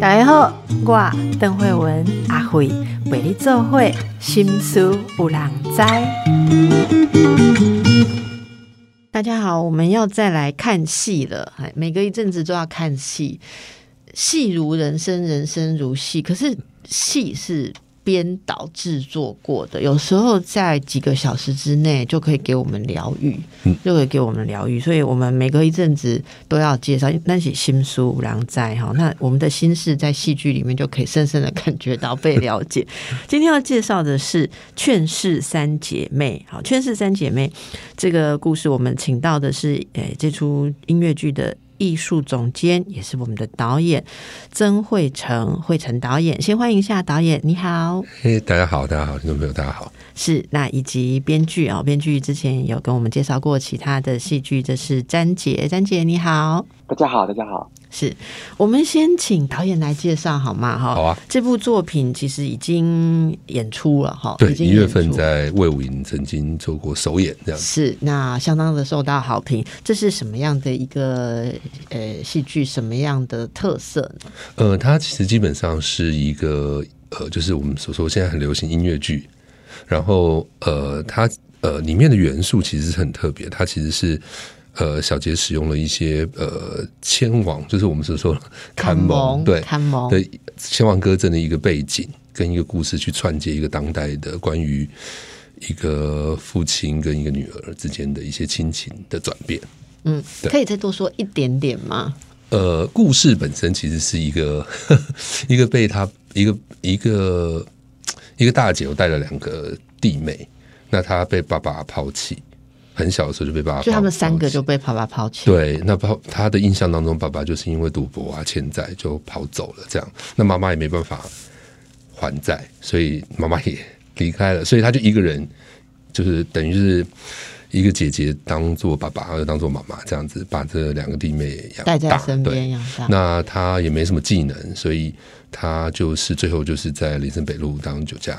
大家好，我邓慧文阿慧为你做会心思有人知。大家好，我们要再来看戏了。每隔一阵子都要看戏，戏如人生，人生如戏。可是戏是。编导制作过的，有时候在几个小时之内就可以给我们疗愈，就可以给我们疗愈。所以，我们每隔一阵子都要介绍那些新书，然后在哈，那我们的心事在戏剧里面就可以深深的感觉到被了解。今天要介绍的是《劝世三姐妹》。好，《劝世三姐妹》这个故事，我们请到的是诶这出音乐剧的。艺术总监也是我们的导演曾慧成，慧成导演，先欢迎一下导演，你好。嘿，大家好，大家好，听众朋友大家好。是那以及编剧啊，编剧之前有跟我们介绍过其他的戏剧，这是詹姐，詹姐你好，大家好，大家好。是我们先请导演来介绍好吗？哈，好啊。这部作品其实已经演出了哈，对，一月份在魏武营曾经做过首演，这样是那相当的受到好评。这是什么样的一个呃戏剧？什么样的特色呢？呃，它其实基本上是一个呃，就是我们所说现在很流行音乐剧，然后呃，它呃里面的元素其实是很特别，它其实是。呃，小杰使用了一些呃千王，就是我们所说看蒙，对看蒙的千王歌阵的一个背景跟一个故事去串接一个当代的关于一个父亲跟一个女儿之间的一些亲情的转变。嗯，可以再多说一点点吗？呃，故事本身其实是一个 一个被他一个一个一个大姐，我带了两个弟妹，那她被爸爸抛弃。很小的时候就被爸爸，就他们三个就被爸爸抛弃。对，那爸他的印象当中，爸爸就是因为赌博啊、欠债就跑走了。这样，那妈妈也没办法还债，所以妈妈也离开了。所以他就一个人，就是等于是一个姐姐当做爸爸，又当做妈妈，这样子把这两个弟妹养带在身边养大。那他也没什么技能，所以他就是最后就是在林森北路当酒家，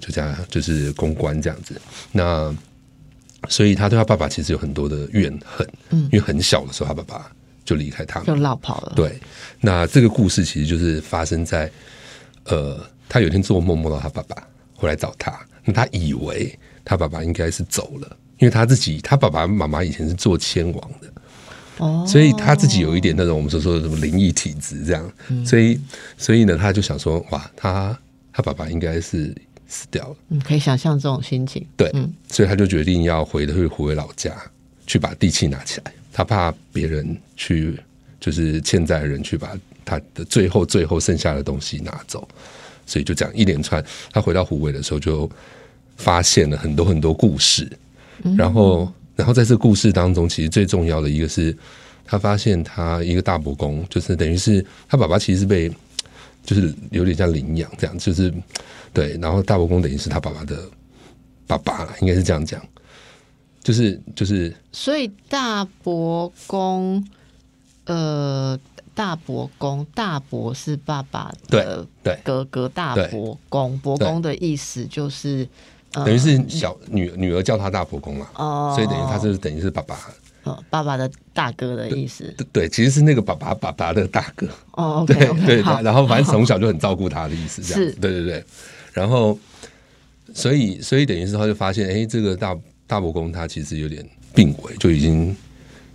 酒家就是公关这样子。那所以他对他爸爸其实有很多的怨恨，嗯，因为很小的时候他爸爸就离开他，就落跑了。对，那这个故事其实就是发生在，呃，他有一天做梦梦到他爸爸回来找他，那他以为他爸爸应该是走了，因为他自己他爸爸妈妈以前是做千王的，哦，所以他自己有一点那种我们所说的什么灵异体质这样，所以所以呢，他就想说，哇，他他爸爸应该是。死掉了，嗯，可以想象这种心情。对，嗯，所以他就决定要回回回老家，去把地契拿起来。他怕别人去，就是欠债的人去把他的最后最后剩下的东西拿走，所以就这样一连串。他回到湖北的时候，就发现了很多很多故事。然后，然后在这故事当中，其实最重要的一个是，他发现他一个大伯公，就是等于是他爸爸其实是被，就是有点像领养这样，就是。对，然后大伯公等于是他爸爸的爸爸了，应该是这样讲，就是就是，所以大伯公，呃，大伯公，大伯是爸爸的哥哥，大伯公，伯公的意思就是等于是小女女儿叫他大伯公嘛，哦，所以等于他是等于是爸爸，哦，爸爸的大哥的意思，对，其实是那个爸爸爸爸的大哥，哦，对对，然后反正从小就很照顾他的意思，这样子，对对对。然后，所以，所以等于是他就发现，哎，这个大大伯公他其实有点病危，就已经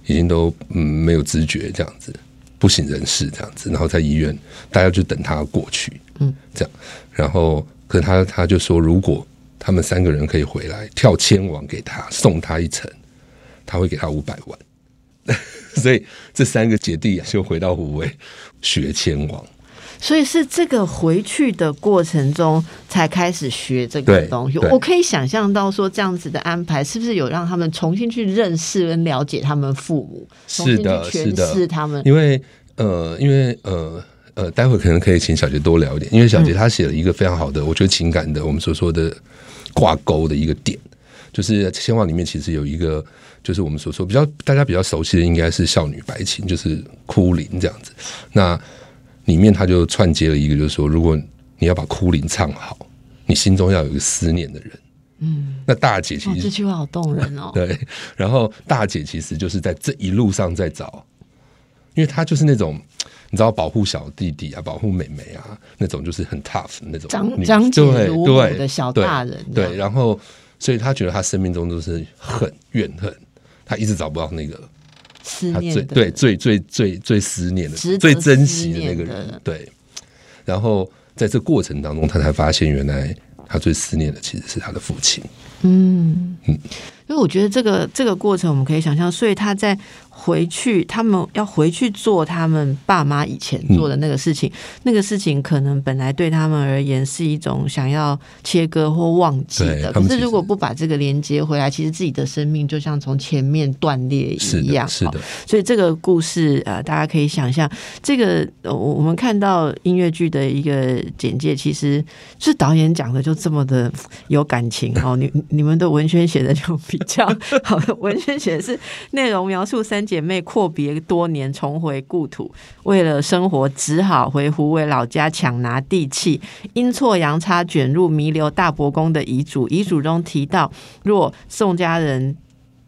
已经都嗯没有知觉，这样子不省人事这样子。然后在医院，大家就等他过去，嗯，这样。然后，可他他就说，如果他们三个人可以回来跳千王给他送他一程，他会给他五百万。所以这三个姐弟就回到湖尾学千王。所以是这个回去的过程中才开始学这个东西。我可以想象到说这样子的安排，是不是有让他们重新去认识跟了解他们父母？是的，是的，他们。因为呃，因为呃呃，待会可能可以请小杰多聊一点。因为小杰他写了一个非常好的，我觉得情感的我们所说的挂钩的一个点，就是千话里面其实有一个，就是我们所说比较大家比较熟悉的，应该是少女白情，就是哭灵这样子。那里面他就串接了一个，就是说，如果你要把《哭灵》唱好，你心中要有一个思念的人。嗯，那大姐其实这句话好动人哦。对，然后大姐其实就是在这一路上在找因为她就是那种你知道保护小弟弟啊，保护妹妹啊，那种就是很 tough 那种长女长姐对如母的小大人对，然后所以他觉得他生命中都是恨怨恨，他一直找不到那个他思念的最对最最最最思念的最珍惜的那个人，对。然后在这过程当中，他才发现原来他最思念的其实是他的父亲。嗯嗯，因为我觉得这个这个过程我们可以想象，所以他在回去，他们要回去做他们爸妈以前做的那个事情，那个事情可能本来对他们而言是一种想要切割或忘记的，可是如果不把这个连接回来，其实自己的生命就像从前面断裂一样的，。是的哦，所以这个故事呃，大家可以想象，这个呃我我们看到音乐剧的一个简介，其实是导演讲的就这么的有感情哦。你你们的文宣写的就比较好的，文宣写的是内容描述三姐妹阔别多年重回故土，为了生活只好回湖北老家抢拿地契，阴错阳差卷入弥留大伯公的遗嘱，遗嘱中提到，若宋家人。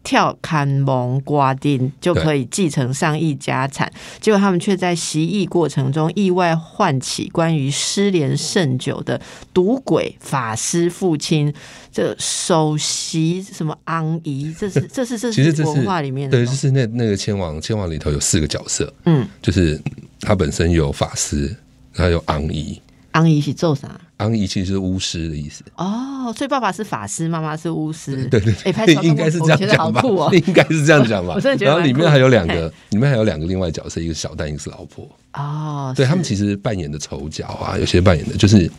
跳坎蒙瓜丁就可以继承上亿家产，结果他们却在习艺过程中意外唤起关于失联甚久的赌鬼法师父亲，这首席什么昂姨，这是这是这是其实这是文化里面的对，就是那那个千王千王里头有四个角色，嗯，就是他本身有法师，还有昂姨，昂姨是做啥？昂姨其实是巫师的意思，哦，所以爸爸是法师，妈妈是巫师。对对对手，应该是这样讲吧。应该是这样讲吧我真的觉得然后里面还有两嘿个，里面还有两个另外角色，一个小蛋，一个是老婆。哦，对他们其实扮演的丑角啊，有些扮演的就是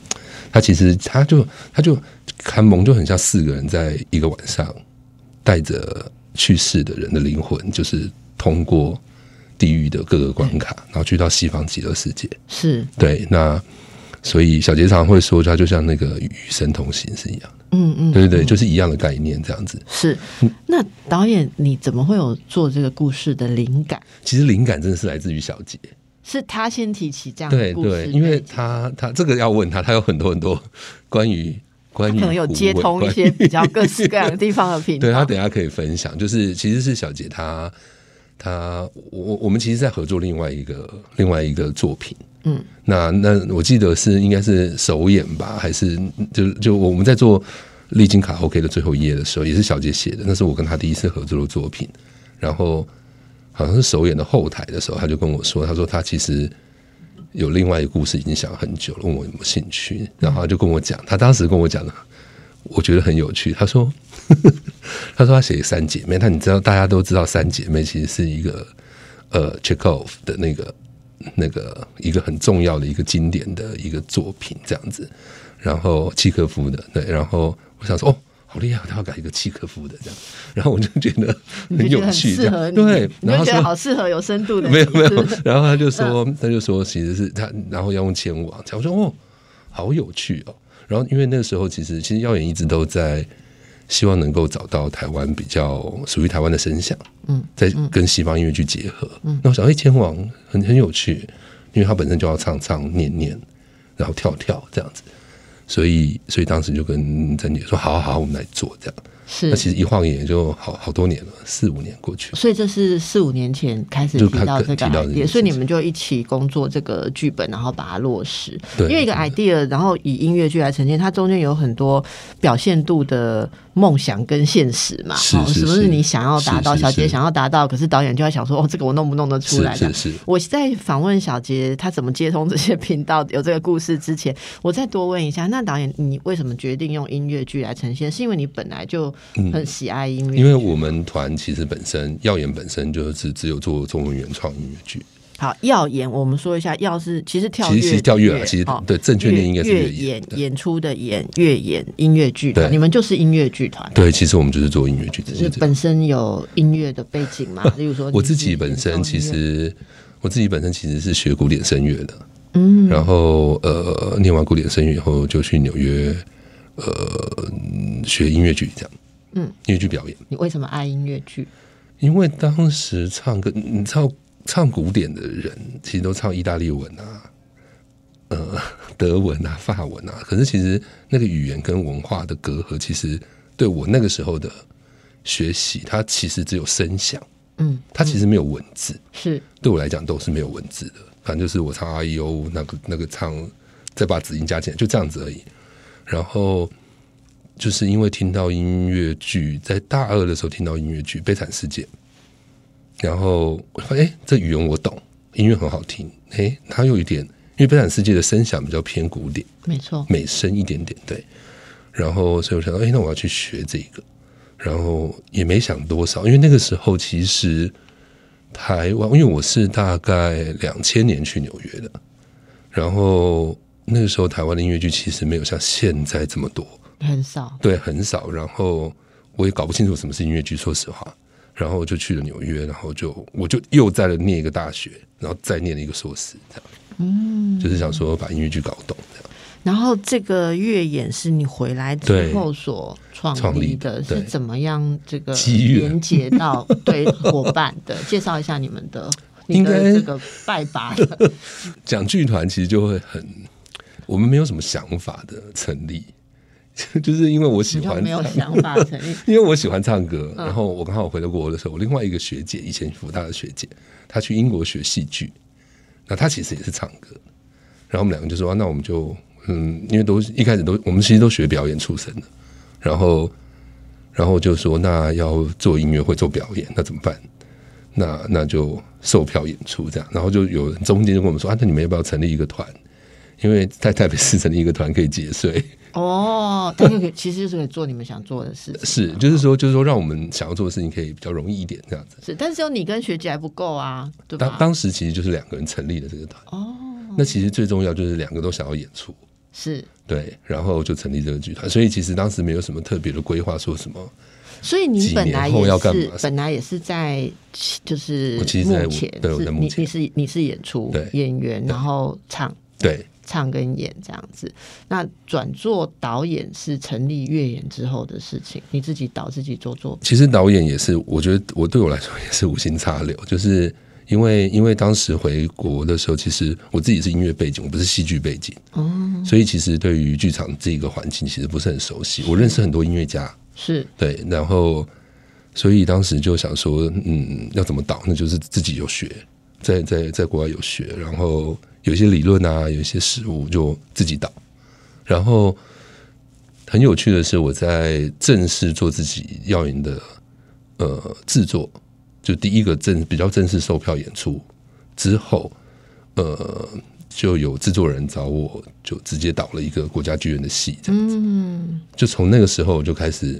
他其实他就他就看蒙就很像四个人在一个晚上带着去世的人的灵魂，就是通过地狱的各个关卡，然后去到西方极乐世界。是，对，那所以小杰常会说，他就像那个与神同行是一样的，嗯嗯，对对对，就是一样的概念这样子。是。嗯那导演你怎么会有做这个故事的灵感？其实灵感真的是来自于小杰，是他先提起这样的故事对对，因为他他这个要问他，他有很多很多关于关于可能有接通一些比较各式各样的地方的频道。对他等一下可以分享，就是其实是小杰他他我我们其实在合作另外一个另外一个作品，嗯，那那我记得是应该是首演吧，还是就就我们在做历经卡 OK 的最后一页的时候，也是小杰写的，那是我跟他第一次合作的作品，然后好像是首演的后台的时候，他就跟我说，他说他其实。有另外一个故事已经想很久了，问我有没有兴趣，然后他就跟我讲，他当时跟我讲的，我觉得很有趣。他说，他说他写三姐妹，但你知道大家都知道三姐妹其实是一个呃 Chekhov 的那个那个一个很重要的一个经典的一个作品这样子，然后契诃夫的对，然后我想说哦。好厉害！他要改一个契诃夫的这样，然后我就觉得 很有趣，这样适对。你就觉得好适合有深度的，没有没有 然后他就说，他就说其实是他，然后要用前往，我说哦，好有趣哦。然后因为那个时候其实其实耀眼一直都在希望能够找到台湾比较属于台湾的声响，嗯，在跟西方音乐去结合。嗯，那我想，哎，千王很很有趣，因为他本身就要唱唱念念，然后跳跳这样子，所以所以当时就跟珍姐说，好好好，我们来做这样。是那其实一晃眼就好好多年了，四五年过去了。所以这是四五年前开始提到这个 idea，事所以你们就一起工作这个剧本，然后把它落实。对因为一个 idea，然后以音乐剧来呈现，它中间有很多表现度的梦想跟现实嘛。是哦什么是是是你想要达到，小杰想要达到，可是导演就在想说，哦，这个我弄不弄得出来？是是是我在访问小杰他怎么接通这些频道有这个故事之前，我再多问一下，那导演你为什么决定用音乐剧来呈现？是因为你本来就很喜爱音乐剧？因为我们团其实本身耀眼本身就是只有做中文原创音乐剧，好，耀演我们说一下，耀是其实跳其实其实跳跃乐啊，其实哦对正确念应该是演演。出的演乐演音乐剧团，你们就是音乐剧团，对，其实我们就是做音乐剧，只就是。本身有音乐的背景嘛，例如说我自己本身其实我自己本身其实是学古典声乐的，嗯然后呃，念完古典声乐以后就去纽约呃嗯学音乐剧，这样，嗯，音乐剧表演。你为什么爱音乐剧？因为当时唱歌，你唱唱古典的人，其实都唱意大利文啊，呃，德文啊、法文啊。可是其实那个语言跟文化的隔阂，其实对我那个时候的学习，它其实只有声响，嗯，它其实没有文字，是对我来讲都是没有文字的。反正就是我唱 R E O 那个那个唱，再把子音加进来，就这样子而已。然后就是因为听到音乐剧，在大二的时候听到音乐剧《悲惨世界》，然后我发现哎，这语言我懂，音乐很好听，哎，它有一点，因为《悲惨世界》的声响比较偏古典，没错，美声一点点，对。然后所以我想到，哎，那我要去学这个，然后也没想多少，因为那个时候其实台湾，因为我是大概两千年去纽约的，然后那个时候台湾的音乐剧其实没有像现在这么多，很少，对，很少。然后我也搞不清楚什么是音乐剧，说实话。然后就去了纽约，然后就我就又在了念一个大学，然后再念了一个硕士，这样，嗯，就是想说把音乐剧搞懂这样。然后这个乐演是你回来之后所创创立立的，是怎么样这个连接到 对伙伴的？介绍一下你们的，你应该的这个拜把。的，讲剧团其实就会很，我们没有什么想法的成立，就是因为我喜欢没有想法成立。因为我喜欢唱歌，然后我刚好回到国的时候，我另外一个学姐，以前福大的学姐，她去英国学戏剧，那她其实也是唱歌，然后我们两个就说、啊那我们就嗯，因为都一开始都我们其实都学表演出身的，然后然后就说那要做音乐会做表演，那怎么办？那那就售票演出这样，然后就有人中间就跟我们说啊，那你们要不要成立一个团？因为在台北市成立一个团可以节税。哦，但就可以，其实就是可以做你们想做的事情。是，就是说，就是说，让我们想要做的事情可以比较容易一点，这样子。是，但是只有你跟学姐还不够啊，对吧？当当时其实就是两个人成立了这个团，哦，那其实最重要就是两个都想要演出，是，对，然后就成立这个剧团。所以其实当时没有什么特别的规划，说什么所以你本来也是本来也是在就是我其实在前对我是在幕前你你是你是演出对演员，然后唱对，唱跟演这样子。那转做导演是成立乐演之后的事情，你自己导自己做作品。其实导演也是，我觉得我对我来说也是无心插柳，就是因为因为当时回国的时候，其实我自己是音乐背景，我不是戏剧背景，哦，所以其实对于剧场这个环境其实不是很熟悉。我认识很多音乐家，是对，然后所以当时就想说，嗯，要怎么导？那就是自己有学，在在在国外有学，然后有一些理论啊，有一些实物就自己导。然后很有趣的是，我在正式做自己耀眼的呃制作，就第一个正比较正式售票演出之后，呃，就有制作人找我，就直接导了一个国家剧院的戏，这样子。嗯，就从那个时候我就开始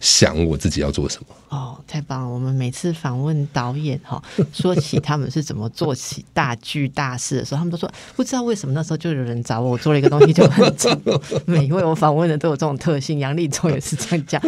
想我自己要做什么。哦，太棒了！我们每次访问导演哈，说起他们是怎么做起大剧大事的时候，他们都说不知道为什么那时候就有人找我，我做了一个东西就很成功。每一位我访问的都有这种特性，杨立忠也是这样讲，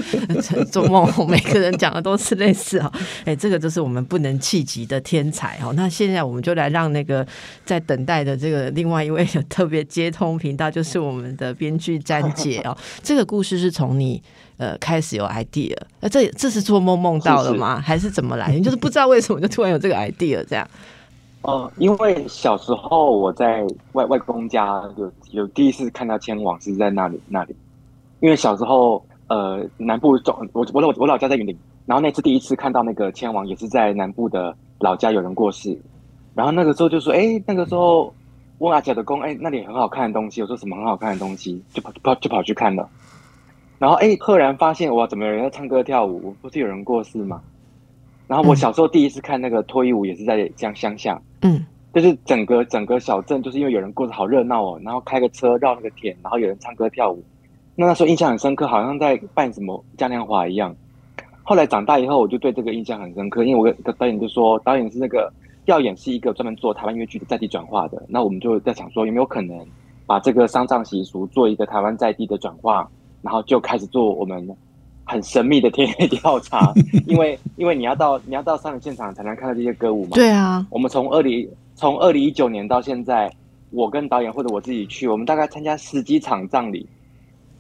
做梦每个人讲的都是类似哈。哎，这个就是我们不能气急的天才哈。那现在我们就来让那个在等待的这个另外一位特别接通频道，就是我们的编剧詹姐哦。这个故事是从你。呃，开始有 idea，那这这是做梦梦到了吗？还是怎么来？你 就是不知道为什么就突然有这个 idea 这样？哦，因为小时候我在外外公家有有第一次看到千王是在那里那里，因为小时候呃南部中我我我我老家在云林，然后那次第一次看到那个千王也是在南部的老家有人过世，然后那个时候就说哎那个时候问阿姐的公哎那里很好看的东西，我说什么很好看的东西就跑跑就跑去看了。然后哎，赫然发现哇，怎么有人在唱歌跳舞？不是有人过世吗？然后我小时候第一次看那个脱衣舞，也是在乡乡下，嗯，就是整个整个小镇，就是因为有人过得好热闹哦，然后开个车绕那个田，然后有人唱歌跳舞。那那时候印象很深刻，好像在办什么嘉年华一样。后来长大以后，我就对这个印象很深刻，因为我跟导演就说，导演是那个耀演是一个专门做台湾乐剧的在地转化的，那我们就在想说，有没有可能把这个丧葬习俗做一个台湾在地的转化？然后就开始做我们很神秘的田野调查，因为因为你要到你要到丧礼现场才能看到这些歌舞嘛。对啊，我们从二零从二零一九年到现在，我跟导演或者我自己去，我们大概参加十几场葬礼，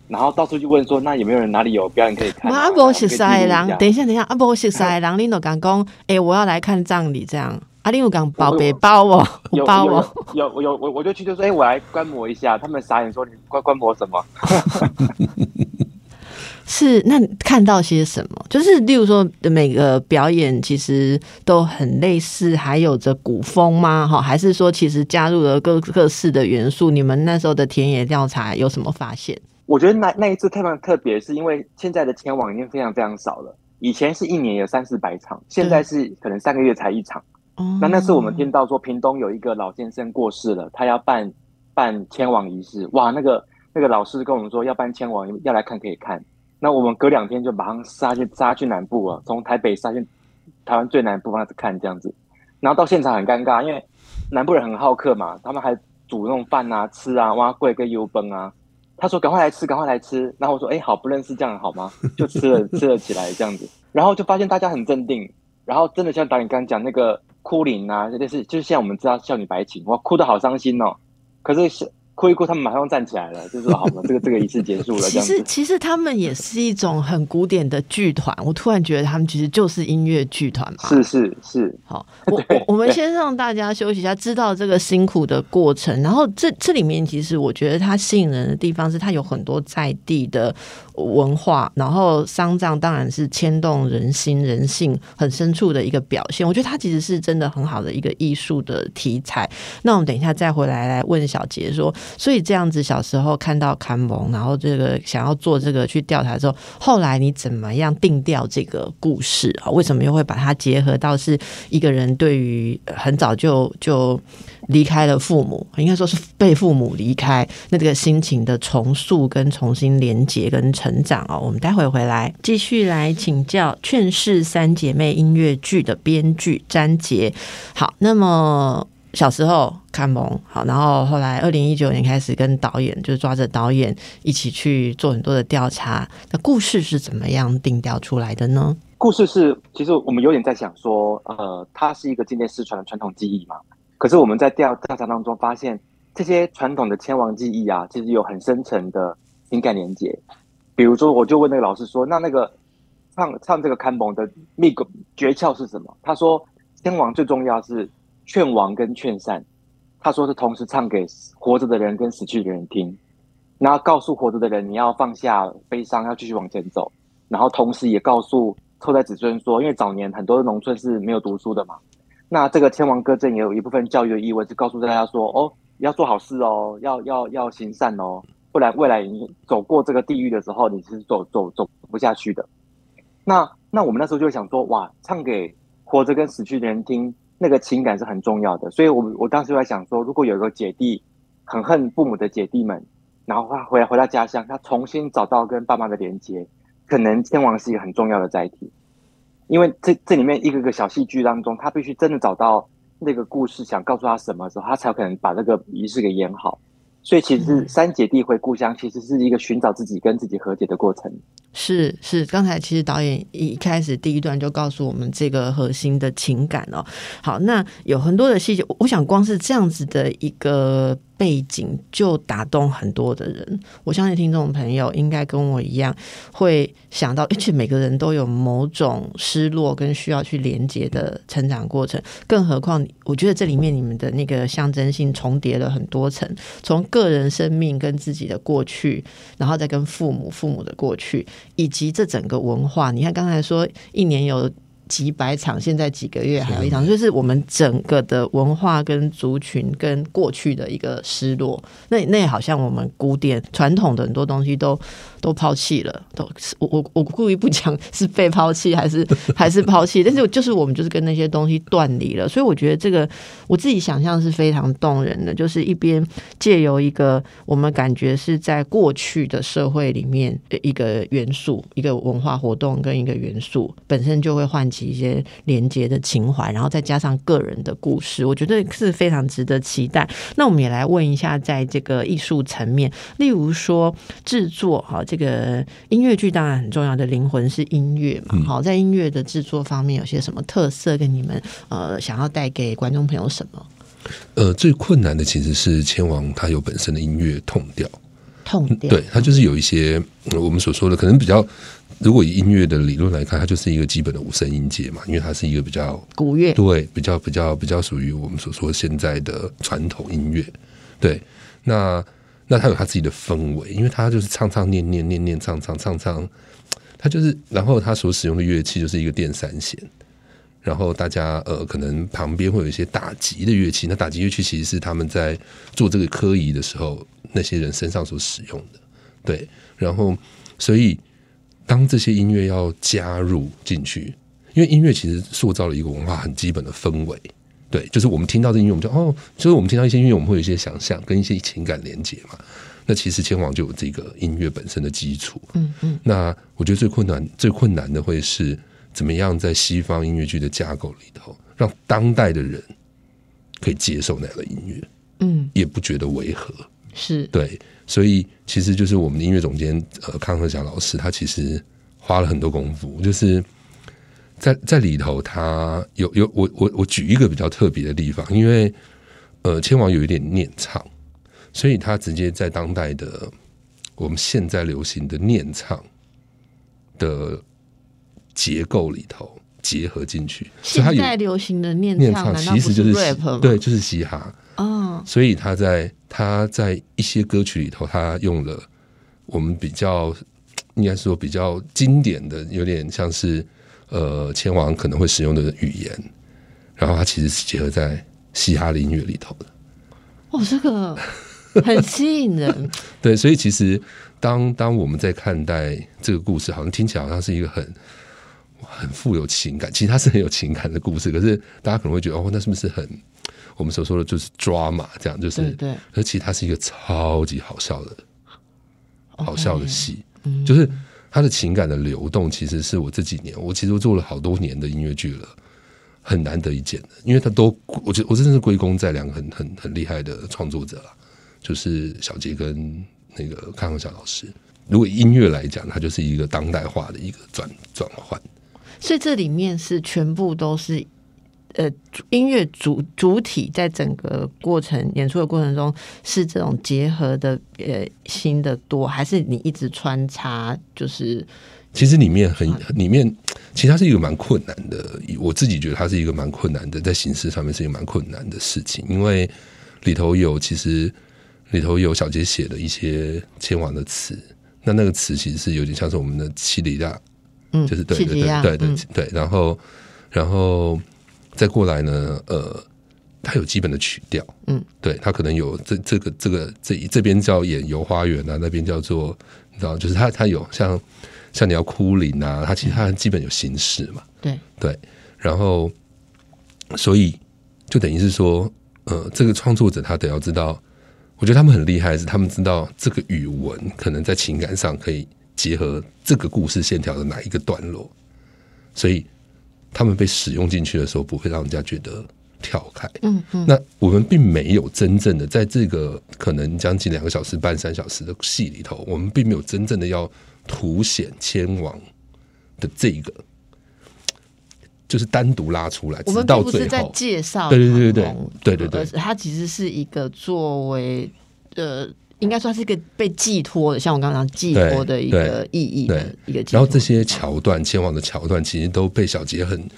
然后到处去问说，那有没有人哪里有表演可以看、啊？阿伯熟悉的人，等一一下等一下，阿伯熟悉的人，你都讲讲，哎，我要来看葬礼这样。阿玲有讲包背包哦，有 包哦，有有有我我就去就说，哎、我来观摩一下，他们傻眼说你观观摩什么？是那看到些什么？就是例如说每个表演其实都很类似，还有着古风吗？哈，还是说其实加入了各各式的元素？你们那时候的田野调查有什么发现？我觉得那那一次特别特别，是因为现在的天网已经非常非常少了。以前是一年有三四百场，现在是可能三个月才一场。那那次我们听到说屏东有一个老先生过世了，他要办办迁往仪式。哇，那个那个老师跟我们说要办迁往，要来看可以看。那我们隔两天就马上杀去杀去南部啊，从台北杀去台湾最南部方看这样子。然后到现场很尴尬，因为南部人很好客嘛，他们还煮那种饭啊吃啊，挖贵跟油崩啊。他说：“赶快来吃，赶快来吃。”然后我说：“哎，好，不认识这样好吗？”就吃了，吃了起来这样子。然后就发现大家很镇定，然后真的像导演刚刚讲那个哭灵啊，就是就是像我们知道少女白情，哇，哭的好伤心哦。可是是。哭一哭，他们马上站起来了，就说 好了，这个这个仪式结束了。其实其实他们也是一种很古典的剧团，我突然觉得他们其实就是音乐剧团嘛。是是是，好，我我我们先让大家休息一下，知道这个辛苦的过程。然后这这里面其实我觉得它吸引人的地方是它有很多在地的文化，然后丧葬当然是牵动人心人性很深处的一个表现。我觉得它其实是真的很好的一个艺术的题材。那我们等一下再回来来问小杰说。所以这样子，小时候看到坎蒙，然后这个想要做这个去调查之后，后来你怎么样定调这个故事啊？为什么又会把它结合到是一个人对于很早就就离开了父母，应该说是被父母离开，那这个心情的重塑跟重新连接跟成长啊？我们待会回来继续来请教《劝世三姐妹》音乐剧的编剧詹杰。好，那么。小时候看蒙好，然后后来二零一九年开始跟导演，就是抓着导演一起去做很多的调查。那故事是怎么样定调出来的呢？故事是，其实我们有点在想说，呃，它是一个今天失传的传统技艺嘛。可是我们在调调查当中发现，这些传统的千王技艺啊，其实有很深层的情感连接。比如说，我就问那个老师说，那那个唱唱这个看蒙的秘诀诀窍是什么？他说，千王最重要是。劝亡跟劝善，他说是同时唱给活着的人跟死去的人听，然后告诉活着的人你要放下悲伤，要继续往前走，然后同时也告诉后代子孙说，因为早年很多的农村是没有读书的嘛，那这个天王歌阵也有一部分教育的意味，是告诉大家说，哦，要做好事哦，要要要行善哦，不然未来你走过这个地狱的时候，你是走走走不下去的。那那我们那时候就想说，哇，唱给活着跟死去的人听。那个情感是很重要的，所以，我我当时在想说，如果有一个姐弟很恨父母的姐弟们，然后他回来回到家乡，他重新找到跟爸妈的连接，可能天王是一个很重要的载体，因为这这里面一个个小戏剧当中，他必须真的找到那个故事想告诉他什么时候，他才有可能把这个仪式给演好。所以，其实三姐弟回故乡，其实是一个寻找自己跟自己和解的过程。是是，刚才其实导演一开始第一段就告诉我们这个核心的情感哦。好，那有很多的细节，我想光是这样子的一个。背景就打动很多的人，我相信听众朋友应该跟我一样会想到，而且每个人都有某种失落跟需要去连接的成长过程，更何况我觉得这里面你们的那个象征性重叠了很多层，从个人生命跟自己的过去，然后再跟父母、父母的过去，以及这整个文化。你看刚才说一年有。几百场，现在几个月还有一场，就是我们整个的文化跟族群跟过去的一个失落。那那好像我们古典传统的很多东西都都抛弃了，都是我我我故意不讲是被抛弃还是 还是抛弃，但是就是我们就是跟那些东西断离了。所以我觉得这个我自己想象是非常动人的，就是一边借由一个我们感觉是在过去的社会里面的一个元素，一个文化活动跟一个元素本身就会唤起。一些连接的情怀，然后再加上个人的故事，我觉得是非常值得期待。那我们也来问一下，在这个艺术层面，例如说制作，哈，这个音乐剧当然很重要的灵魂是音乐嘛，好，在音乐的制作方面有些什么特色？跟你们呃，想要带给观众朋友什么？呃，最困难的其实是千王，它有本身的音乐痛调，痛调，对，它就是有一些我们所说的可能比较。如果以音乐的理论来看，它就是一个基本的五声音阶嘛，因为它是一个比较古乐，对，比较比较比较属于我们所说现在的传统音乐。对，那那他有他自己的氛围，因为他就是唱唱念念念念唱唱唱唱，他就是，然后他所使用的乐器就是一个电三弦，然后大家呃可能旁边会有一些打击的乐器，那打击乐器其实是他们在做这个科仪的时候那些人身上所使用的，对，然后所以当这些音乐要加入进去，因为音乐其实塑造了一个文化很基本的氛围。对，就是我们听到这音乐，我们就哦，就是我们听到一些音乐，我们会有一些想象跟一些情感连接嘛。那其实千王就有这个音乐本身的基础。嗯嗯。那我觉得最困难、最困难的会是怎么样在西方音乐剧的架构里头，让当代的人可以接受那样的音乐，嗯，也不觉得违和。是对，所以其实就是我们的音乐总监呃康和祥老师，他其实花了很多功夫，就是。在在里头，他有有我我我举一个比较特别的地方，因为呃，千王有一点念唱，所以他直接在当代的我们现在流行的念唱的结构里头结合进去。现在流行的念念唱其实就是 rap 对，就是嘻哈哦。所以他在他在一些歌曲里头，他用了我们比较应该说比较经典的，有点像是。呃，千王可能会使用的语言，然后它其实是结合在嘻哈的音乐里头的。哦，这个很吸引人。对，所以其实当当我们在看待这个故事，好像听起来好像是一个很很富有情感，其实它是很有情感的故事。可是大家可能会觉得，哦，那是不是很我们所说的就是抓马？这样就是对。而其实它是一个超级好笑的好笑的戏，嗯，就是。他的情感的流动，其实是我这几年，我其实做了好多年的音乐剧了，很难得一见的。因为他都，我觉得我真的是归功在两个很很很厉害的创作者了，就是小杰跟那个康康小老师。如果音乐来讲，它就是一个当代化的一个转转换。所以这里面是全部都是。呃，音乐主主体在整个过程演出的过程中是这种结合的呃新的多，还是你一直穿插？就是其实里面很里面，其实它是一个蛮困难的。我自己觉得它是一个蛮困难的，在形式上面是一个蛮困难的事情，因为里头有其实里头有小杰写的一些千王的词，那那个词其实是有点像是我们的七里亚，嗯，就是对对对对对对，然后然后。再过来呢，呃，它有基本的曲调，嗯，对，它可能有这这个这个这这边叫演游花园啊，那边叫做你知道，就是它它有像像你要哭灵啊，它其实它基本有形式嘛，对。对，然后所以就等于是说，呃，这个创作者他得要知道，我觉得他们很厉害，是他们知道这个语文可能在情感上可以结合这个故事线条的哪一个段落，所以。他们被使用进去的时候，不会让人家觉得跳开。嗯嗯。那我们并没有真正的在这个可能将近两个小时半三小时的戏里头，我们并没有真正的要凸显千王的这个，就是单独拉出来。我们并不是在介绍，对对对对对对对，它其实是一个作为呃。应该算是一个被寄托的，像我刚刚寄托的一个意义的一个。然后这些桥段，前往的桥段，其实都被小杰很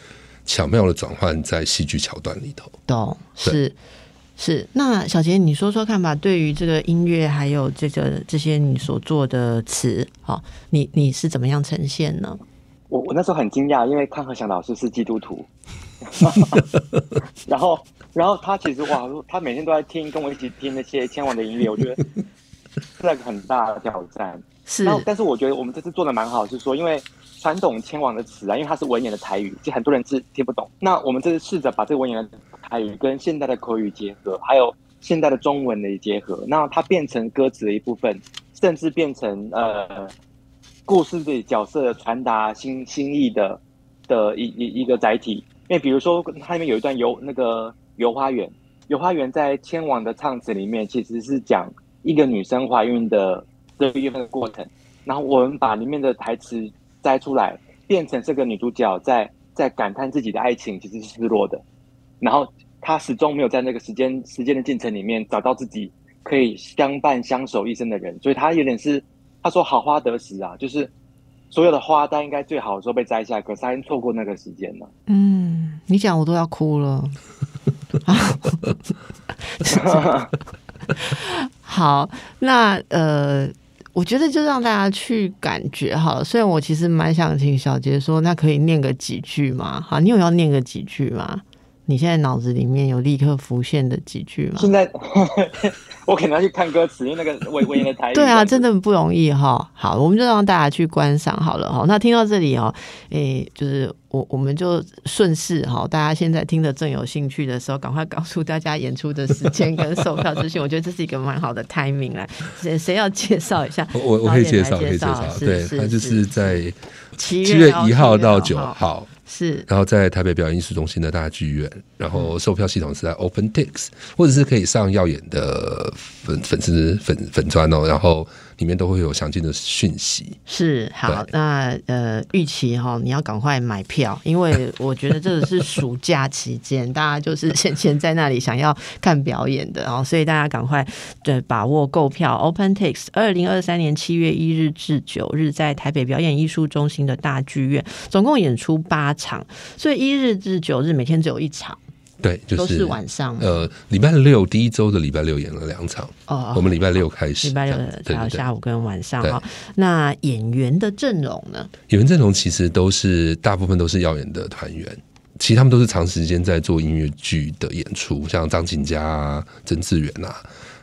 巧妙的转换在戏剧桥段里头。懂是是。那小杰，你说说看吧，对于这个音乐还有这个这些你所做的词，好，你你是怎么样呈现呢？我我那时候很惊讶，因为康和祥老师是基督徒，然后。然后他其实哇，他每天都在听，跟我一起听那些千王的音乐，我觉得是个很大的挑战。是，但是我觉得我们这次做的蛮好，是说因为传统千王的词啊，因为它是文言的台语，其实很多人是听不懂。那我们这次试着把这个文言的台语跟现代的口语结合，还有现代的中文的结合，那它变成歌词的一部分，甚至变成呃故事的角色传达心心意的的一一一个载体。因为比如说它里面有一段游那个。游花园，游花园在千王的唱词里面，其实是讲一个女生怀孕的这个月份的过程。然后我们把里面的台词摘出来，变成这个女主角在在感叹自己的爱情其实是失落的。然后她始终没有在那个时间时间的进程里面找到自己可以相伴相守一生的人，所以她有点是他说好花得时啊，就是所有的花都应该最好的时候被摘下，可是他已经错过那个时间了。嗯，你讲我都要哭了。好，那呃，我觉得就让大家去感觉好了。虽然我其实蛮想请小杰说，那可以念个几句吗？好，你有要念个几句吗？你现在脑子里面有立刻浮现的几句吗？现在 我可能要去看歌词，因为那个微微言的台语。对啊，真的不容易哈。好，我们就让大家去观赏好了哈。那听到这里哦，诶，就是我我们就顺势哈，大家现在听得正有兴趣的时候，赶快告诉大家演出的时间跟售票资讯。我觉得这是一个蛮好的 timing 来，谁谁要介绍一下？我我可以介绍，可以介绍。对，他就是在七月一号到九号。是，然后在台北表演艺术中心的大剧院，然后售票系统是在 OpenTix，或者是可以上耀眼的粉粉丝粉粉砖哦，然后。里面都会有详尽的讯息。是好，那呃，预期哈，你要赶快买票，因为我觉得这个是暑假期间，大家就是先前在那里想要看表演的哦，所以大家赶快对把握购票。OpenTix 二零二三年七月一日至九日，在台北表演艺术中心的大剧院，总共演出八场，所以一日至九日每天只有一场。对，就是晚上。呃，礼拜六第一周的礼拜六演了两场。哦，我们礼拜六开始，礼拜六的下午跟晚上哈。那演员的阵容呢？演员阵容其实都是大部分都是耀眼的团员，其实他们都是长时间在做音乐剧的演出，像张锦佳啊、曾志远啊，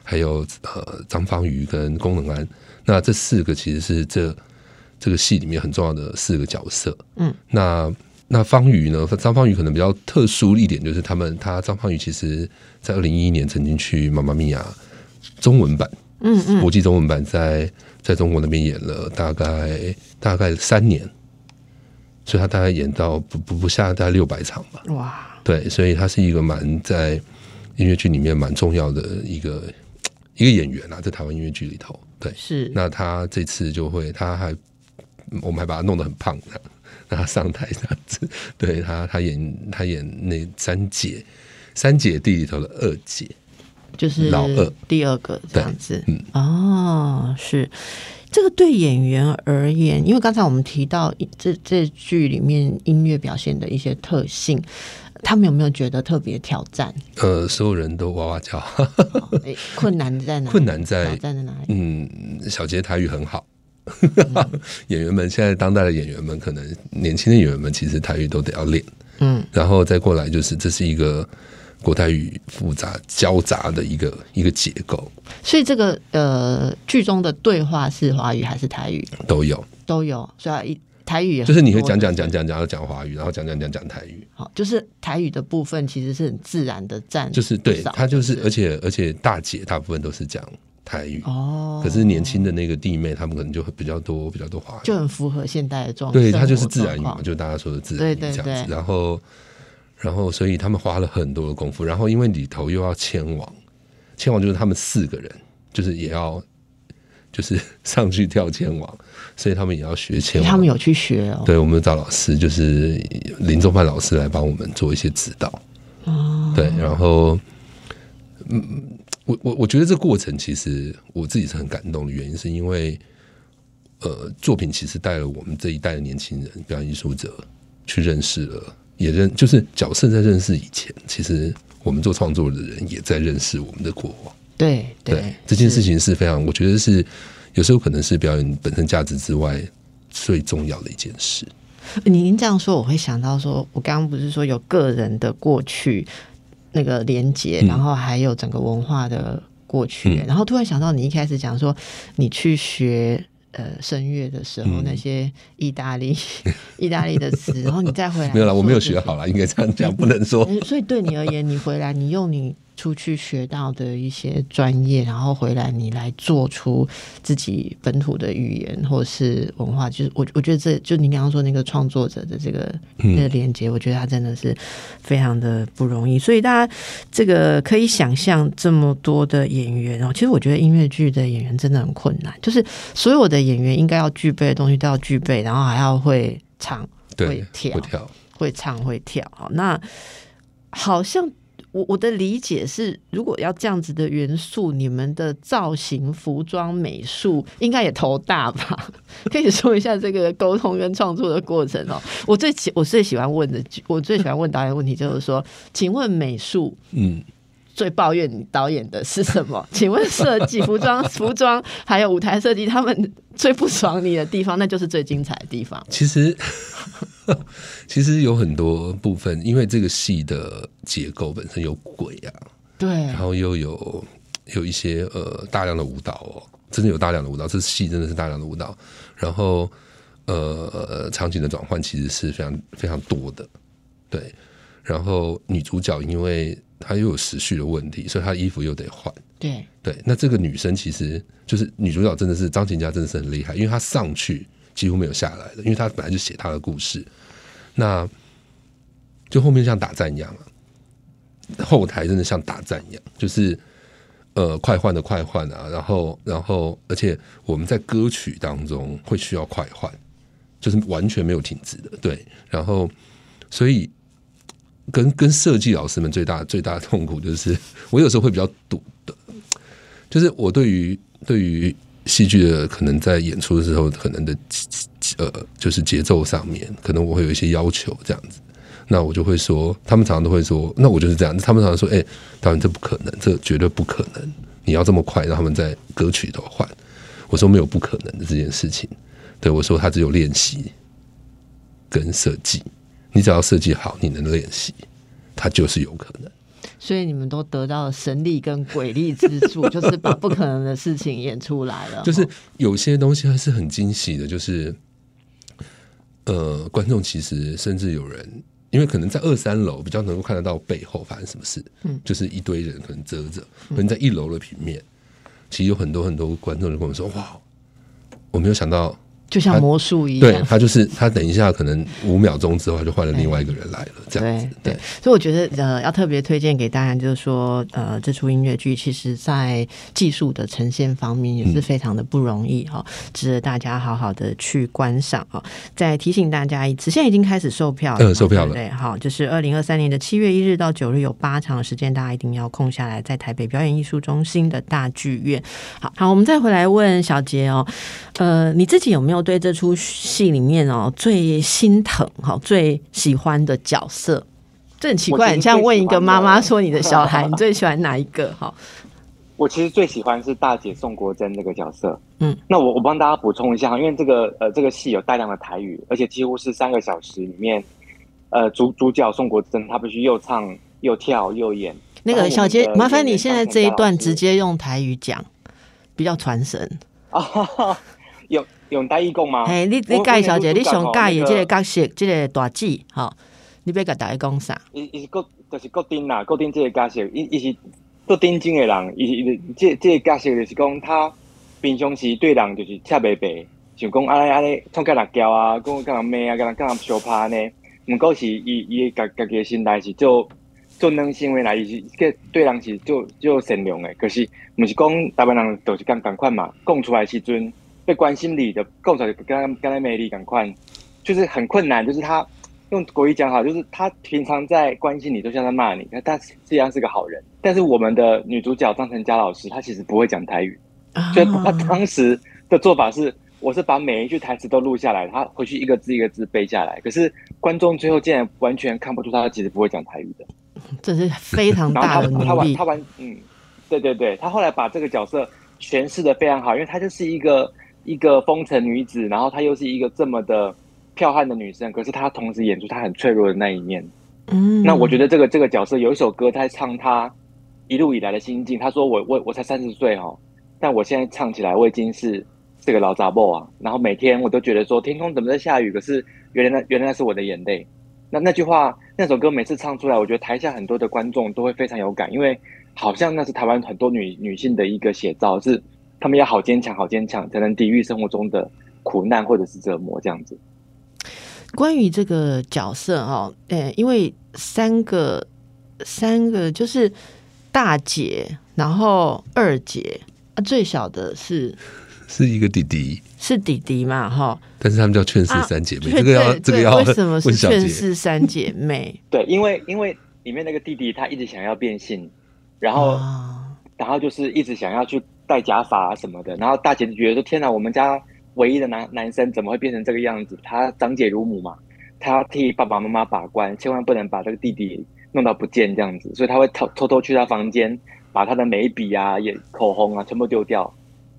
还有呃张方瑜跟功能安。那这四个其实是这这个戏里面很重要的四个角色。嗯，那。那方瑜呢？张方瑜可能比较特殊一点，就是他们他张方瑜其实，在二零一一年曾经去《妈妈咪呀》中文版，嗯嗯，国际中文版在在中国那边演了大概大概三年，所以他大概演到不不不下大概六百场吧。哇，对，所以他是一个蛮在音乐剧里面蛮重要的一个一个演员啊，在台湾音乐剧里头，对，是。那他这次就会，他还我们还把他弄得很胖。让他上台这样子，对他，他演他演那三姐，三姐弟里头的二姐，就是老二第二个这样子。嗯，哦，是这个对演员而言，因为刚才我们提到这这剧里面音乐表现的一些特性，他们有没有觉得特别挑战？呃，所有人都哇哇叫。困难在哪？困难在挑战在哪里？嗯，小杰台语很好。演员们现在当代的演员们，可能年轻的演员们其实台语都得要练，嗯，然后再过来就是这是一个国台语复杂交杂的一个一个结构。所以这个呃剧中的对话是华语还是台语？都有都有，所以一台语就是你会讲讲讲讲讲要讲华语，然后讲讲讲讲台语。好，就是台语的部分其实是很自然的占，就是对他就是而且而且大姐大部分都是讲。台语哦，可是年轻的那个弟妹，他们可能就会比较多，比较多华语，就很符合现代的状态。对，它就是自然语嘛，就大家说的自然语这样子。然后，然后，所以他们花了很多的功夫。然后，因为里头又要牵网，牵网就是他们四个人，就是也要就是上去跳牵网，所以他们也要学牵网。他们有去学哦。对，我们找老师，就是林中范老师来帮我们做一些指导。哦，对，然后，嗯。我我我觉得这过程其实我自己是很感动的原因，是因为，呃，作品其实带了我们这一代的年轻人、表演艺术者去认识了，也认就是角色在认识以前，其实我们做创作的人也在认识我们的过往。对对，这件事情是非常，我觉得是有时候可能是表演本身价值之外最重要的一件事。您这样说，我会想到说，我刚刚不是说有个人的过去。那个连接，然后还有整个文化的过去，然后突然想到你一开始讲说你去学呃声乐的时候，那些意大利 意大利的词，然后你再回来 没有了，我没有学好了，应该这样讲，不能说。所以对你而言，你回来你用你。出去学到的一些专业，然后回来你来做出自己本土的语言或是文化，就是我我觉得这就你刚刚说那个创作者的这个那个连接，我觉得他真的是非常的不容易。所以大家这个可以想象这么多的演员哦，其实我觉得音乐剧的演员真的很困难，就是所有的演员应该要具备的东西都要具备，然后还要会唱、会跳、会唱、会跳。好，那好像。我我的理解是，如果要这样子的元素，你们的造型、服装、美术应该也头大吧？可以说一下这个沟通跟创作的过程哦。我最喜我最喜欢问的，我最喜欢问导演问题就是说，请问美术，嗯，最抱怨你导演的是什么？请问设计、服装、服装还有舞台设计，他们最不爽你的地方，那就是最精彩的地方。其实，其实有很多部分，因为这个戏的结构本身有鬼啊，对，然后又有有一些呃大量的舞蹈哦，真的有大量的舞蹈，这戏真的是大量的舞蹈，然后呃场景的转换其实是非常非常多的，对，然后女主角因为她又有时序的问题，所以她衣服又得换，对，对，那这个女生其实就是女主角，真的是张琴佳，真的是很厉害，因为她上去几乎没有下来的，因为他本来就写他的故事，那就后面像打战一样啊，后台真的像打战一样，就是呃快换的快换啊，然后然后而且我们在歌曲当中会需要快换，就是完全没有停止的，对，然后所以跟跟设计老师们最大最大的痛苦就是，我有时候会比较堵的，就是我对于对于戏剧的可能在演出的时候，可能的呃就是节奏上面，可能我会有一些要求这样子。那我就会说，他们常常都会说，那我就是这样。他们常常说，哎、导演这不可能，这绝对不可能，你要这么快让他们在歌曲都换。我说没有不可能的这件事情。对我说，他只有练习跟设计，你只要设计好，你能练习，它就是有可能。所以你们都得到了神力跟鬼力之助，就是把不可能的事情演出来了。就是有些东西还是很惊喜的，就是呃，观众其实甚至有人，因为可能在二三楼比较能够看得到背后发生什么事，嗯，就是一堆人可能遮着，可能在一楼的平面，其实有很多很多观众就跟我说：“哇，我没有想到。”就像魔术一样对。他就是他，等一下可能五秒钟之后他就换了另外一个人来了，这样子。对对，所以我觉得呃，要特别推荐给大家，就是说呃，这出音乐剧其实在技术的呈现方面也是非常的不容易哈、值得大家好好的去观赏哈。再提醒大家一次，现在已经开始售票嗯售票了对好，就是二零二三年的七月一日到九日有八场的时间，大家一定要空下来，在台北表演艺术中心的大剧院。好好，我们再回来问小杰哦，呃，你自己有没有对这出戏里面哦最心疼哈、最喜欢的角色？这很奇怪，你像问一个妈妈说你的小孩，你最喜欢哪一个？哈，我其实最喜欢是大姐宋国珍这个角色。嗯，那我我帮大家补充一下，因为这个呃这个戏有大量的台语，而且几乎是三个小时里面，呃主主角宋国珍他必须又唱又跳又演。那个小杰，麻烦你现在这一段直接用台语讲，比较传神。啊，有有台语讲嘛。嘿，你你介绍者，你上介意那这个角色，这个大姐，吼，你要甲大家讲啥？伊伊是国就是国定啦，国丁这个角色，伊伊是国丁金的人，伊伊这这个角色就是讲他平常时对人就是赤白白，想讲安尼安尼创甲人交啊，讲甲人骂啊，甲人甲人相拍呢。毋过是伊伊家家己诶心态是做做软性的啦，伊是计对人是做做善良诶，可是毋是讲台湾人都是共共款嘛，讲出来的时阵被关心你的，讲出来跟跟跟咱魅力共款，就是很困难，就是他。用国语讲好，就是他平常在关心你，都像在骂你，但他实际上是个好人。但是我们的女主角张晨佳老师，她其实不会讲台语，啊所以她当时的做法是，我是把每一句台词都录下来，她回去一个字一个字背下来。可是观众最后竟然完全看不出她其实不会讲台语的。这是非常大的努力他他完他。完嗯，对对对，他后来把这个角色诠释的非常好，因为她就是一个一个风尘女子，然后她又是一个这么的剽悍的女生，可是她同时演出她很脆弱的那一面。嗯，那我觉得这个这个角色有一首歌，他在唱她一路以来的心境。她说我我我才三十岁哦，但我现在唱起来我已经是这个老杂货啊。然后每天我都觉得说天空怎么在下雨，可是原来那原来那是我的眼泪。那那句话那首歌每次唱出来，我觉得台下很多的观众都会非常有感，因为好像那是台湾很多女女性的一个写照，是她们要好坚强好坚强，才能抵御生活中的苦难或者是折磨这样子。关于这个角色哦，呃，因为三个三个就是大姐，然后二姐啊，最小的是 是一个弟弟，是弟弟嘛，哈。但是他们叫劝世三姐妹，对这个要对这个要对为什么是。劝世三姐妹？对，因为因为里面那个弟弟他一直想要变性，然后。啊然后就是一直想要去戴假发啊什么的，然后大姐就觉得说：“天哪，我们家唯一的男男生怎么会变成这个样子？他长姐如母嘛，他要替爸爸妈妈把关，千万不能把这个弟弟弄到不见这样子，所以他会偷偷偷去他房间，把他的眉笔啊、眼口红啊全部丢掉。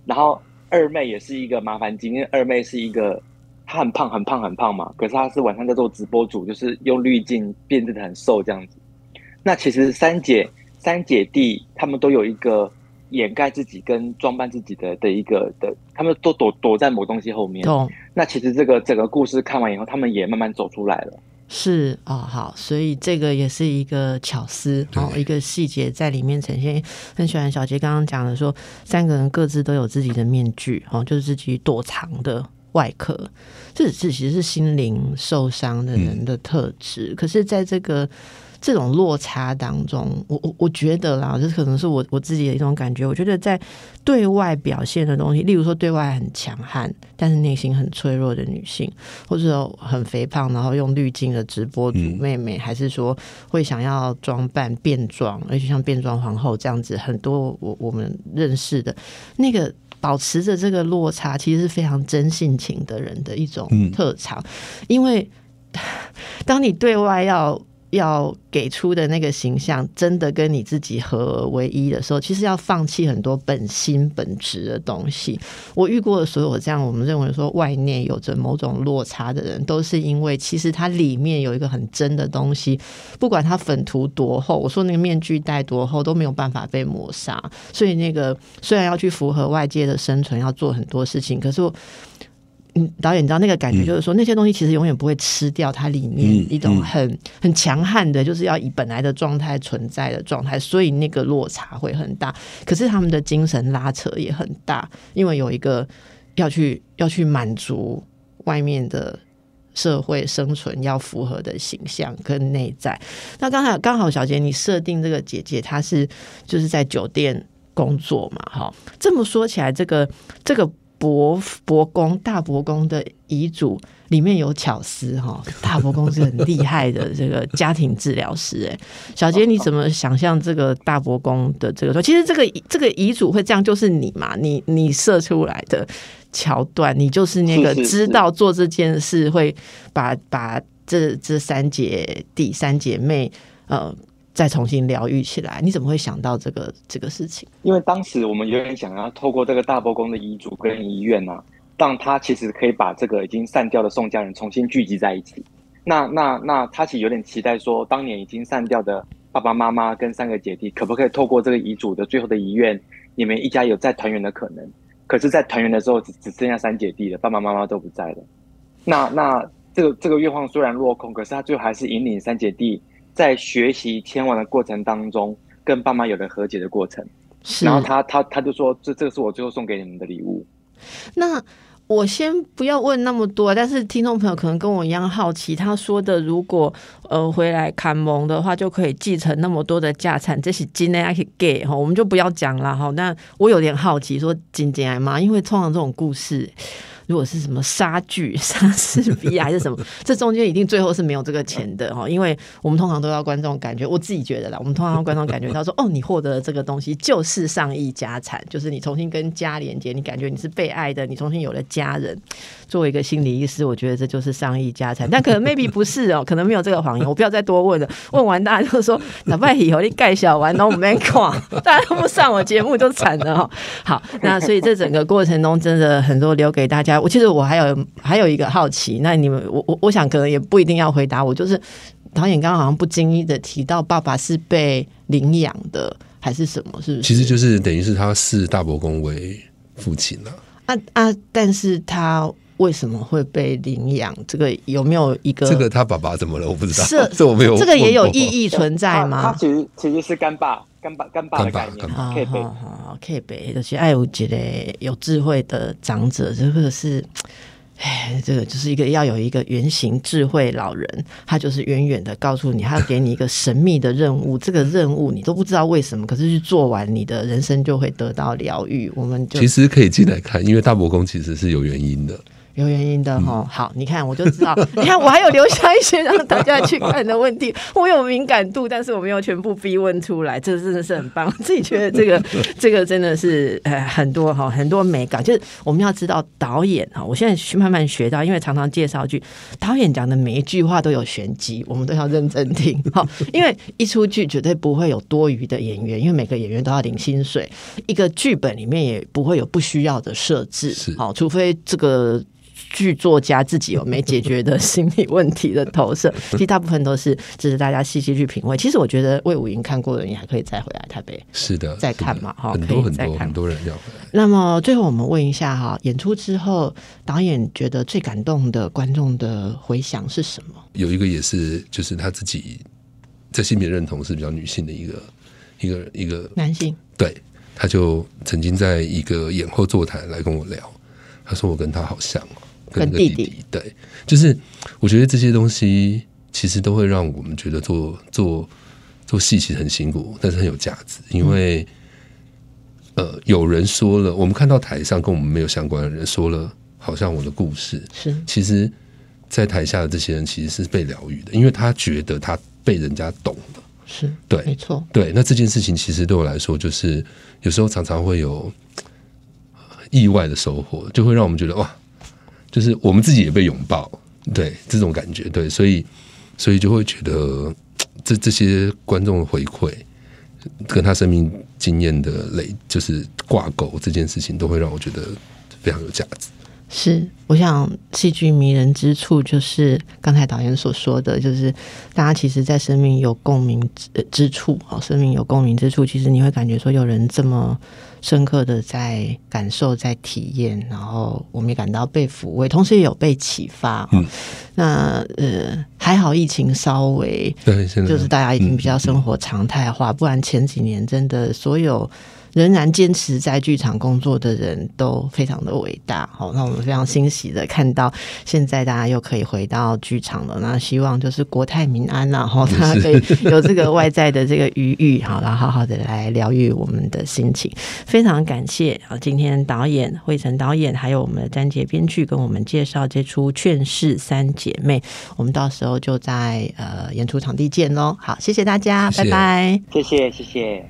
然后二妹也是一个麻烦精，因为二妹是一个她很胖很胖很胖嘛，可是她是晚上在做直播主，就是用滤镜变得很瘦这样子。那其实三姐三姐弟他们都有一个掩盖自己跟装扮自己的的一个的，他们都躲躲在某东西后面。懂那其实这个整个故事看完以后，他们也慢慢走出来了。是哦，好，所以这个也是一个巧思哦，一个细节在里面呈现。很喜欢小杰刚刚讲的说，三个人各自都有自己的面具哦，就是自己躲藏的外壳，这是其实是心灵受伤的人的特质。可是，在这个这种落差当中，我我我觉得啦，这可能是我我自己的一种感觉。我觉得在对外表现的东西，例如说对外很强悍，但是内心很脆弱的女性，或者说很肥胖，然后用滤镜的直播主妹妹，还是说会想要装扮变装，而且像变装皇后这样子，很多我我们认识的那个。保持着这个落差，其实是非常真性情的人的一种特长，因为 当你对外要要给出的那个形象，真的跟你自己合而为一的时候，其实要放弃很多本心本质的东西。我遇过的所有这样，我们认为说外面有着某种落差的人，都是因为其实它里面有一个很真的东西，不管它粉涂多厚，我说那个面具戴多厚都没有办法被抹杀。所以那个虽然要去符合外界的生存，要做很多事情，可是。嗯，导演，你知道那个感觉，就是说、那些东西其实永远不会吃掉它里面嗯一种很、很强悍的，就是要以本来的状态存在的状态，所以那个落差会很大。可是他们的精神拉扯也很大，因为有一个要去要去满足外面的社会生存要符合的形象跟内在。那刚才刚好小杰，你设定这个姐姐她是就是在酒店工作嘛，哈，这么说起来，这个这个。伯伯公大伯公的遗嘱里面有巧思哈，大伯公是很厉害的这个家庭治疗师哎，小杰你怎么想象这个大伯公的这个说？其实这个这个遗嘱会这样，就是你嘛，你你设出来的桥段，你就是那个知道做这件事会把把这这三姐弟三姐妹呃再重新疗愈起来，你怎么会想到这个这个事情？因为当时我们有点想要透过这个大伯公的遗嘱跟遗愿啊，让他其实可以把这个已经散掉的宋家人重新聚集在一起。那那那他其实有点期待说，当年已经散掉的爸爸妈妈跟三个姐弟，可不可以透过这个遗嘱的最后的遗愿，你们一家有再团圆的可能？可是，在团圆的时候，只只剩下三姐弟了，爸爸妈妈都不在了。那那这个这个愿望虽然落空，可是他最后还是引领三姐弟在学习签完的过程当中，跟爸妈有了和解的过程。是然后他他他就说，这这个是我最后送给你们的礼物。那我先不要问那么多，但是听众朋友可能跟我一样好奇，他说的如果呃回来砍蒙的话，就可以继承那么多的家产，这是今天可以给哈，我们就不要讲了哈。那我有点好奇，说今天来吗？因为通常这种故事。如果是什么杀剧、莎士比亚还是什么，这中间一定最后是没有这个钱的哈，因为我们通常都要观众感觉，我自己觉得啦，我们通常观众感觉到说，哦，你获得的这个东西就是上亿家产，就是你重新跟家连接，你感觉你是被爱的，你重新有了家人。作为一个心理医师，我觉得这就是上亿家产，但可能 maybe 不是哦，可能没有这个谎言，我不要再多问了。问完大家就说，哪怕以后你盖小完，然后我们看，大家都不上我节目就惨了哈。好，那所以这整个过程中，真的很多留给大家。我其实我还有还有一个好奇，那你们我我我想可能也不一定要回答我，就是导演刚刚好像不经意的提到，爸爸是被领养的还是什么？是不是？其实就是等于是他视大伯公为父亲了、啊啊！但是他为什么会被领养？这个有没有一个这个他爸爸怎么了？我不知道，是 这我没有。这个也有意义存在吗他？其实其实是干爸干爸干爸的概念干爸好可以被好好，可以北就是爱有觉得有智慧的长者，这个是。哎，这个就是一个要有一个原型智慧老人，他就是远远的告诉你，他要给你一个神秘的任务，这个任务你都不知道为什么，可是去做完，你的人生就会得到疗愈。我们就其实可以进来看，因为大伯公其实是有原因的。有原因的哈。好，你看我就知道，你看我还有留下一些让大家去看的问题，我有敏感度，但是我没有全部逼问出来，这真的是很棒。自己觉得这个 这个真的是呃很多哈很多美感，就是我们要知道导演哈，我现在去慢慢学到，因为常常介绍剧，导演讲的每一句话都有玄机，我们都要认真听哈，因为一出剧绝对不会有多余的演员，因为每个演员都要领薪水，一个剧本里面也不会有不需要的设置，好，除非这个。剧作家自己有没解决的心理问题的投射，其实大部分都是值得大家细细去品味。其实我觉得魏武营看过的，你还可以再回来台北，是的，再看嘛，哈，很多很多很多人要。那么最后我们问一下哈，演出之后导演觉得最感动的观众的回响是什么？有一个也是，就是他自己在性别认同是比较女性的一个一个一个男性，对，他就曾经在一个演后座谈来跟我聊，他说我跟他好像哦。跟弟弟，对，就是我觉得这些东西其实都会让我们觉得做做做戏其实很辛苦，但是很有价值。因为呃，有人说了，我们看到台上跟我们没有相关的人说了，好像我的故事是，其实，在台下的这些人其实是被疗愈的，因为他觉得他被人家懂了，是对，没错，对。那这件事情其实对我来说，就是有时候常常会有意外的收获，就会让我们觉得哇。就是我们自己也被拥抱，对这种感觉，对，所以所以就会觉得这这些观众的回馈跟他生命经验的累，就是挂钩这件事情，都会让我觉得非常有价值。是，我想戏剧迷人之处就是刚才导演所说的，就是大家其实，在生命有共鸣之之处，啊，生命有共鸣之处，其实你会感觉说有人这么深刻的在感受、在体验，然后我们也感到被抚慰，同时也有被启发。嗯，那呃，还好疫情稍微对，现在就是大家已经比较生活常态化，不然前几年真的所有。仍然坚持在剧场工作的人都非常的伟大，好，那我们非常欣喜的看到现在大家又可以回到剧场了。那希望就是国泰民安然后 大家可以有这个外在的这个余裕，好，然后好好的来疗愈我们的心情。非常感谢啊，今天导演惠成导演还有我们的詹杰编剧跟我们介绍这出《劝世三姐妹》，我们到时候就在呃演出场地见喽。好，谢谢大家，拜拜，谢谢谢谢。